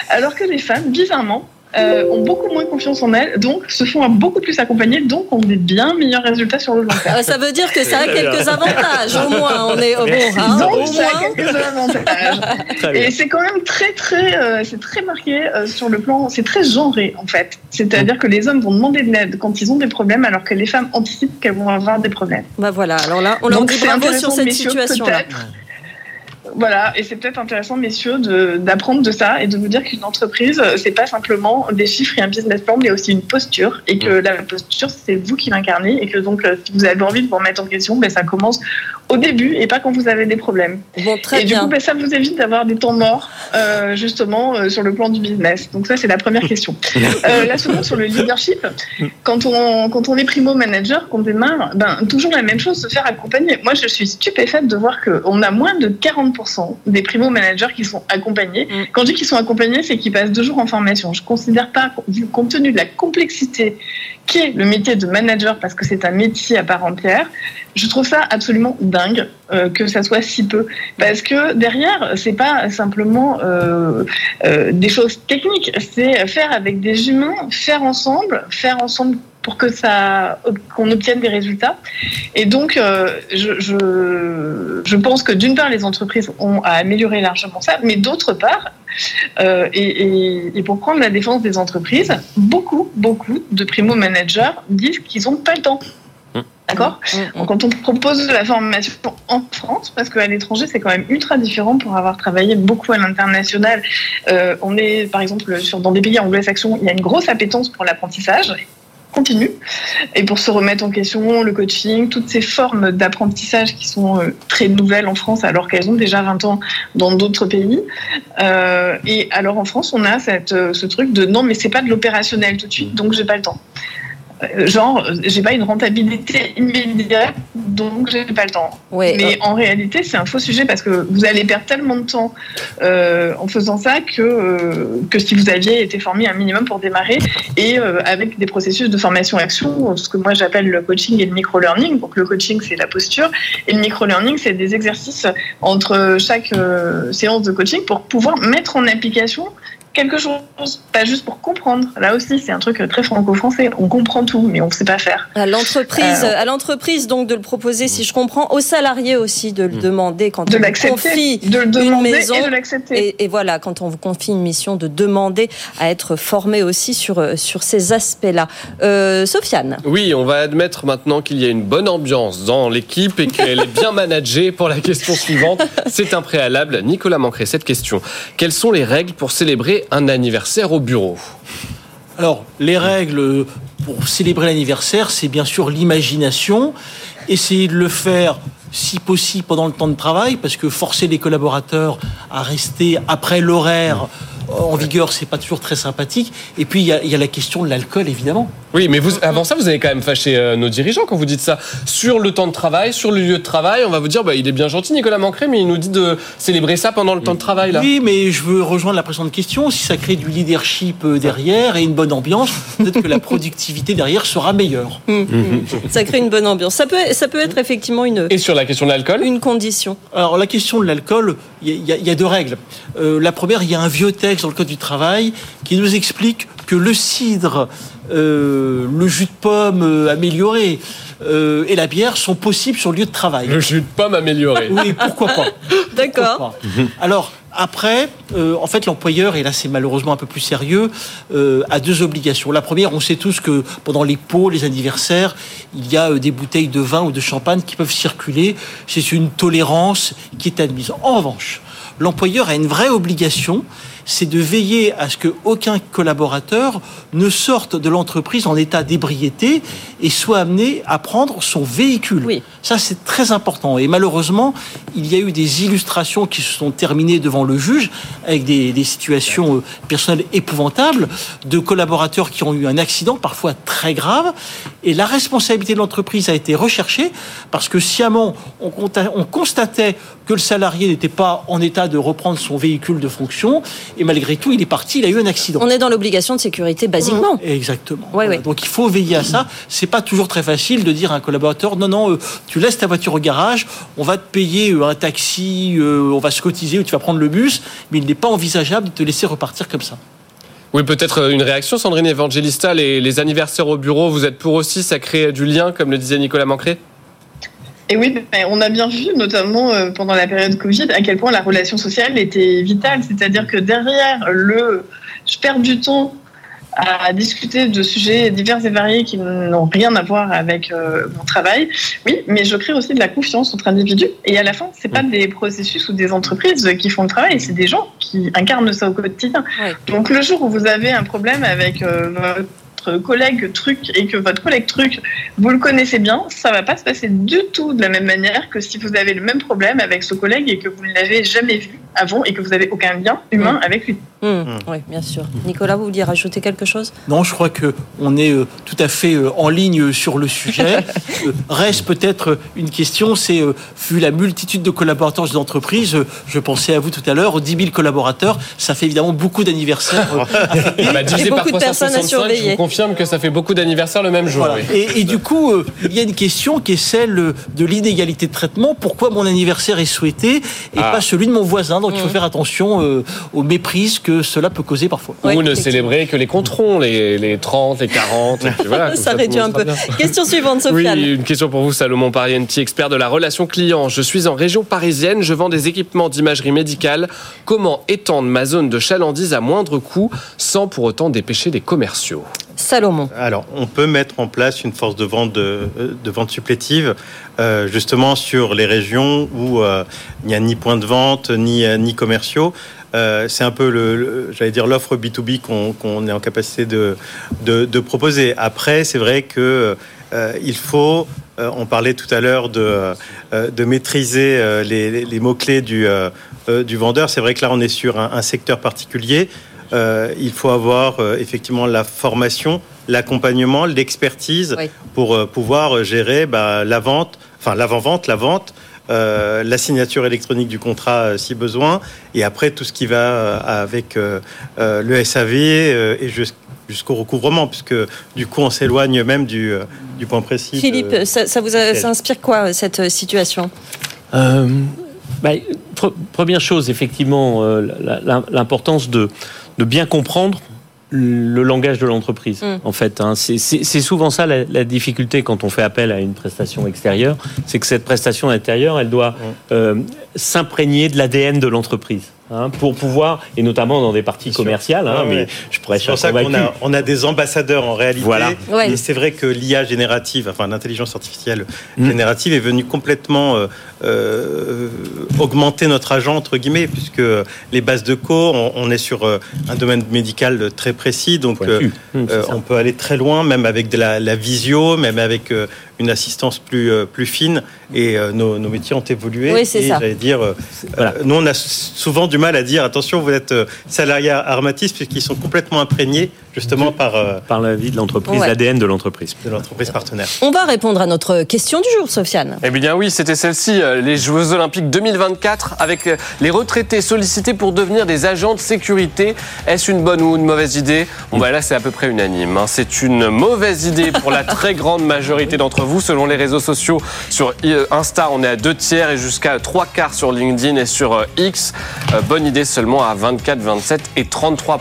alors que les femmes, bizarrement, euh, ont beaucoup moins confiance en elles, donc se font beaucoup plus accompagner, donc ont des bien meilleurs résultats sur le long terme. Euh, Ça veut dire que ça a quelques avantages, au moins. On est au bon, hein, Donc, au ça a moins. quelques avantages. *laughs* Et c'est quand même très, très, euh, c'est très marqué euh, sur le plan, c'est très genré en fait. C'est-à-dire que les hommes vont demander de l'aide quand ils ont des problèmes, alors que les femmes anticipent qu'elles vont avoir des problèmes. Bah voilà, alors là, on leur Donc, dit bravo sur cette situation-là. Voilà, et c'est peut-être intéressant, messieurs, d'apprendre de, ça et de vous dire qu'une entreprise, euh, c'est pas simplement des chiffres et un business plan, mais aussi une posture, et que la posture, c'est vous qui l'incarnez, et que donc, euh, si vous avez envie de vous remettre en question, ben, ça commence au début et pas quand vous avez des problèmes. Bon, très et bien. du coup, ben, ça vous évite d'avoir des temps morts, euh, justement, euh, sur le plan du business. Donc ça, c'est la première question. *laughs* Euh, la seconde, sur le leadership, quand on, quand on est primo-manager, qu'on démarre, ben, toujours la même chose, se faire accompagner. Moi, je suis stupéfaite de voir qu'on a moins de 40% des primo-managers qui sont accompagnés. Mm. Quand je dis qu'ils sont accompagnés, c'est qu'ils passent deux jours en formation. Je considère pas, compte tenu de la complexité qu'est le métier de manager, parce que c'est un métier à part entière, je trouve ça absolument dingue euh, que ça soit si peu, parce que derrière, c'est pas simplement euh, euh, des choses techniques, c'est faire avec des humains, faire ensemble, faire ensemble pour que ça, qu'on obtienne des résultats. Et donc, euh, je, je, je pense que d'une part, les entreprises ont à améliorer largement ça, mais d'autre part, euh, et, et, et pour prendre la défense des entreprises, beaucoup, beaucoup de primo-managers disent qu'ils n'ont pas le temps. D'accord? Mm, mm. Quand on propose de la formation en France, parce qu'à l'étranger, c'est quand même ultra différent pour avoir travaillé beaucoup à l'international. euh, on est, par exemple, sur, dans des pays anglo-saxons, il y a une grosse appétence pour l'apprentissage continu et pour se remettre en question, le coaching, toutes ces formes d'apprentissage qui sont euh, très nouvelles en France alors qu'elles ont déjà 20 ans dans d'autres pays. Euh, et alors en France, on a cette, euh, ce truc de non, mais c'est pas de l'opérationnel tout de suite, donc j'ai pas le temps. Euh, Genre, j'ai pas une rentabilité immédiate, donc j'ai pas le temps. Ouais, Mais en réalité, c'est un faux sujet parce que vous allez perdre tellement de temps euh, en faisant ça que, euh, que si vous aviez été formé un minimum pour démarrer et euh, avec des processus de formation-action, ce que moi j'appelle le coaching et le micro-learning. Donc le coaching, c'est la posture et le micro-learning, c'est des exercices entre chaque séance de coaching pour pouvoir mettre en application quelque chose, pas juste pour comprendre. Là aussi, c'est un truc très franco-français. On comprend tout, mais on ne sait pas faire. À l'entreprise, Euh, à l'entreprise donc de le proposer, si je comprends, aux salariés aussi de le Mm. demander quand De on vous confie de le demander maison et de l'accepter. Et, et voilà, quand on vous confie une mission, de demander à être formé aussi sur, euh, sur ces aspects-là. Euh, Sofiane Oui, on va admettre maintenant qu'il y a une bonne ambiance dans l'équipe et qu'elle est bien managée. Pour la question suivante, c'est un préalable. Nicolas manquerait cette question. Quelles sont les règles pour célébrer un anniversaire au bureau Alors, les règles pour célébrer l'anniversaire, c'est bien sûr l'imagination. Essayer de le faire, si possible, pendant le temps de travail, parce que forcer les collaborateurs à rester après l'horaire en vigueur, c'est pas toujours très sympathique. Et puis, il y a, il y a la question de l'alcool, évidemment. Oui, mais vous, avant ça, vous avez quand même fâché euh, nos dirigeants quand vous dites ça. Sur le temps de travail, sur le lieu de travail, on va vous dire, bah, il est bien gentil, Nicolas Mancré, mais il nous dit de célébrer ça pendant le temps de travail, là. Oui, mais je veux rejoindre la précédente question. Si ça crée du leadership euh, derrière et une bonne ambiance, peut-être que la *laughs* productivité derrière sera meilleure. Ça crée une bonne ambiance. Ça peut, ça peut être effectivement une, Et sur la question de l'alcool une condition. Alors la question de l'alcool, il y, a- y y deux règles. Euh, la première, il y a un vieux texte dans le Code du travail qui nous explique que le cidre, euh, le jus de pomme euh, amélioré euh, et la bière sont possibles sur le lieu de travail. Le jus de pomme amélioré. Oui, pourquoi pas *laughs* D'accord. Alors, après, euh, en fait, l'employeur, et là c'est malheureusement un peu plus sérieux, euh, a deux obligations. La première, on sait tous que pendant les pots, les anniversaires, il y a euh, des bouteilles de vin ou de champagne qui peuvent circuler. C'est une tolérance qui est admise. En revanche, l'employeur a une vraie obligation, c'est de veiller à ce que aucun collaborateur ne sorte de l'entreprise en état d'ébriété et soit amené à prendre son véhicule. Oui. Ça, c'est très important. Et malheureusement, il y a eu des illustrations qui se sont terminées devant le juge avec des, des situations euh, personnelles épouvantables de collaborateurs qui ont eu un accident, parfois très grave. Et la responsabilité de l'entreprise a été recherchée parce que sciemment, on constatait que le salarié n'était pas en état de reprendre son véhicule de fonction. Et malgré tout, il est parti, il a eu un accident. On est dans l'obligation de sécurité basiquement. Exactement. Ouais, Voilà. ouais. Donc il faut veiller à ça. C'est pas toujours très facile de dire à un collaborateur non non, euh, tu laisses ta voiture au garage, on va te payer euh, un taxi, euh, on va se cotiser ou tu vas prendre le bus, mais il n'est pas envisageable de te laisser repartir comme ça. Oui, peut-être une réaction, Sandrine Evangelista. Les, les anniversaires au bureau, vous êtes pour aussi, ça crée du lien, comme le disait Nicolas Mancré? Et oui, ben, on a bien vu, notamment euh, pendant la période Covid, à quel point la relation sociale était vitale. C'est-à-dire que derrière le je perds du temps à discuter de sujets divers et variés qui n'ont rien à voir avec euh, mon travail, oui, mais je crée aussi de la confiance entre individus. Et à la fin, c'est pas des processus ou des entreprises qui font le travail, c'est des gens qui incarnent ça au quotidien. Ouais. Donc le jour où vous avez un problème avec euh, votre collègue truc et que votre collègue truc vous le connaissez bien, ça va pas se passer du tout de la même manière que si vous avez le même problème avec ce collègue et que vous ne l'avez jamais vu avant et que vous avez aucun lien humain avec lui. Hum, Oui, bien sûr. Nicolas, vous vouliez rajouter quelque chose? Non, je crois que on est euh, tout à fait euh, en ligne sur le sujet. *laughs* Euh, reste peut-être une question, c'est euh, vu la multitude de collaborateurs des entreprises, euh, je pensais à vous tout à l'heure, 10 000 collaborateurs, ça fait évidemment beaucoup d'anniversaires. *laughs* euh, Bah, divisé beaucoup par de personnes à 365, je surveiller. Confirme que ça fait beaucoup d'anniversaires le même jour. Voilà. oui. Et, et du coup, euh, il y a une question qui est celle euh, de l'inégalité de traitement. Pourquoi mon anniversaire est souhaité et Ah. pas celui de mon voisin? Donc il faut faire attention euh, aux méprises que cela peut causer parfois. Ouais, Ou ne célébrer que les controns, les, les 30, les 40. et puis voilà, *laughs* comme Ça réduit un peu. Question suivante, Oui, Sofiane. une question pour vous, Salomon Parienti, expert de la relation client. Je suis en région parisienne, je vends des équipements d'imagerie médicale. Comment étendre ma zone de chalandise à moindre coût sans pour autant dépêcher les commerciaux? Salomon. Alors, on peut mettre en place une force de vente de, de vente supplétive, euh, justement sur les régions où euh, il n'y a ni point de vente ni euh, ni commerciaux. Euh, c'est un peu j'allais dire l'offre B2B qu'on est en capacité de, de, proposer. Après, c'est vrai que euh, il faut, euh, on parlait tout à l'heure de, euh, de maîtriser euh, les, les- mots-clés du, euh, euh, du vendeur. C'est vrai que là, on est sur un secteur particulier. Euh, il faut avoir euh, effectivement la formation, l'accompagnement, l'expertise Oui. pour euh, pouvoir gérer bah, la vente, enfin l'avant-vente, la vente, euh, la signature électronique du contrat euh, si besoin, et après tout ce qui va euh, avec euh, euh, le SAV euh, et jus- jusqu'au recouvrement, puisque du coup on s'éloigne même du, du point précis. de- Philippe, ça, ça vous a- ça inspire quoi, cette situation? Euh, bah, pre- première chose, effectivement, euh, l'importance de, de bien comprendre le langage de l'entreprise. Mm. En fait, hein. c'est souvent ça la, la difficulté quand on fait appel à une prestation extérieure, c'est que cette prestation intérieure, elle doit euh, s'imprégner de l'ADN de l'entreprise. Hein, pour pouvoir, et notamment dans des parties commerciales, hein, Ouais, mais ouais. je pourrais C'est pour ça qu'on a, on a des ambassadeurs en réalité. Voilà. Ouais. Et c'est vrai que l'IA générative, enfin l'intelligence artificielle Mm. générative est venue complètement euh, euh, augmenter notre agent, entre guillemets, puisque les bases de co, on, on est sur euh, un domaine médical très précis. Donc ça. on peut aller très loin, même avec de la, la visio, même avec euh, une assistance plus, euh, plus fine. Et euh, nos, nos métiers ont évolué. Oui, c'est et ça. dire, euh, Voilà. nous, on a souvent du mal à dire attention, vous êtes salarié Armatis, puisqu'ils sont complètement imprégnés justement par euh, par la vie de l'entreprise, Ouais. l'ADN de l'entreprise. de l'entreprise partenaire. On va répondre à notre question du jour, Sofiane. Eh bien oui, c'était celle-ci, euh, les Jeux Olympiques 2024, avec euh, les retraités sollicités pour devenir des agents de sécurité. Est-ce une bonne ou une mauvaise idée? Bon bah là c'est à peu près unanime. hein. C'est une mauvaise idée pour la très grande majorité d'entre vous. Selon les réseaux sociaux, sur euh, Insta on est à deux tiers et jusqu'à trois quarts sur LinkedIn et sur X. Euh, bonne idée seulement à 24, 27 et 33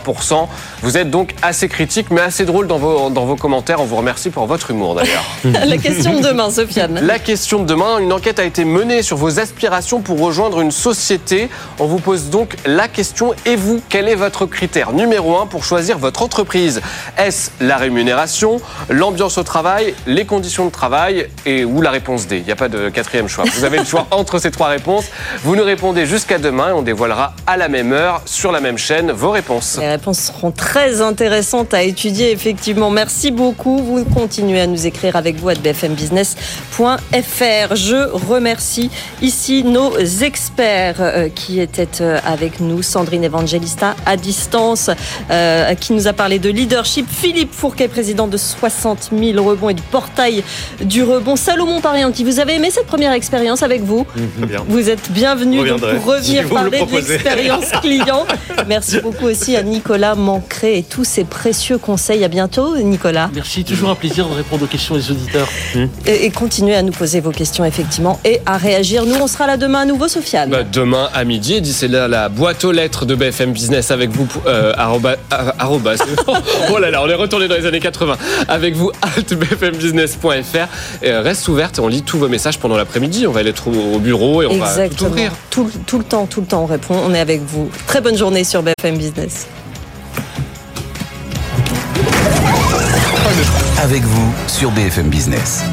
Vous êtes donc assez critique mais assez drôle dans vos, dans vos commentaires. On vous remercie pour votre humour d'ailleurs. *laughs* La question de demain, Sofiane. La question de demain, une enquête a été menée sur vos aspirations pour rejoindre une société. On vous pose donc la question, et vous, quel est votre critère numéro un pour choisir votre entreprise? Est-ce la rémunération, l'ambiance au travail, les conditions de travail et ou la réponse D? Il n'y a pas de quatrième choix. Vous avez le choix entre ces trois réponses. Vous nous répondez jusqu'à demain et on dévoilera à la même heure, sur la même chaîne, vos réponses. Les réponses seront très intéressantes à étudier, effectivement. Merci beaucoup. Vous continuez à nous écrire avec vous à bfmbusiness.fr. Je remercie ici nos experts euh, qui étaient euh, avec nous. Sandrine Evangelista à distance, euh, qui nous a parlé de leadership. Philippe Fourquet, président de 60 000 rebonds et du portail du rebond. Salomon Parianti, vous avez aimé cette première expérience avec vous bien. Vous êtes bienvenu pour revenir Si parler de l'expérience client. *laughs* Merci beaucoup aussi à Nicolas Mancré et tous ses précieux conseils. À bientôt, Nicolas. Merci, toujours un plaisir de répondre aux questions des auditeurs. Et, et continuez à nous poser vos questions, effectivement, et à réagir. Nous, on sera là demain à nouveau, Sofiane. Bah, demain à midi, d'ici là, la boîte aux lettres de BFM Business avec vous, euh, arroba, arroba, *laughs* oh là là, on est retourné dans les années 80, avec vous, alt bfmbusiness.fr, Et, euh, reste ouverte on lit tous vos messages pendant l'après-midi, on va aller être au au bureau et on va tout Exactement. ouvrir. Tout, tout le temps, tout le temps, on répond. On est avec vous. Très bonne journée sur BFM Business. Avec vous sur BFM Business.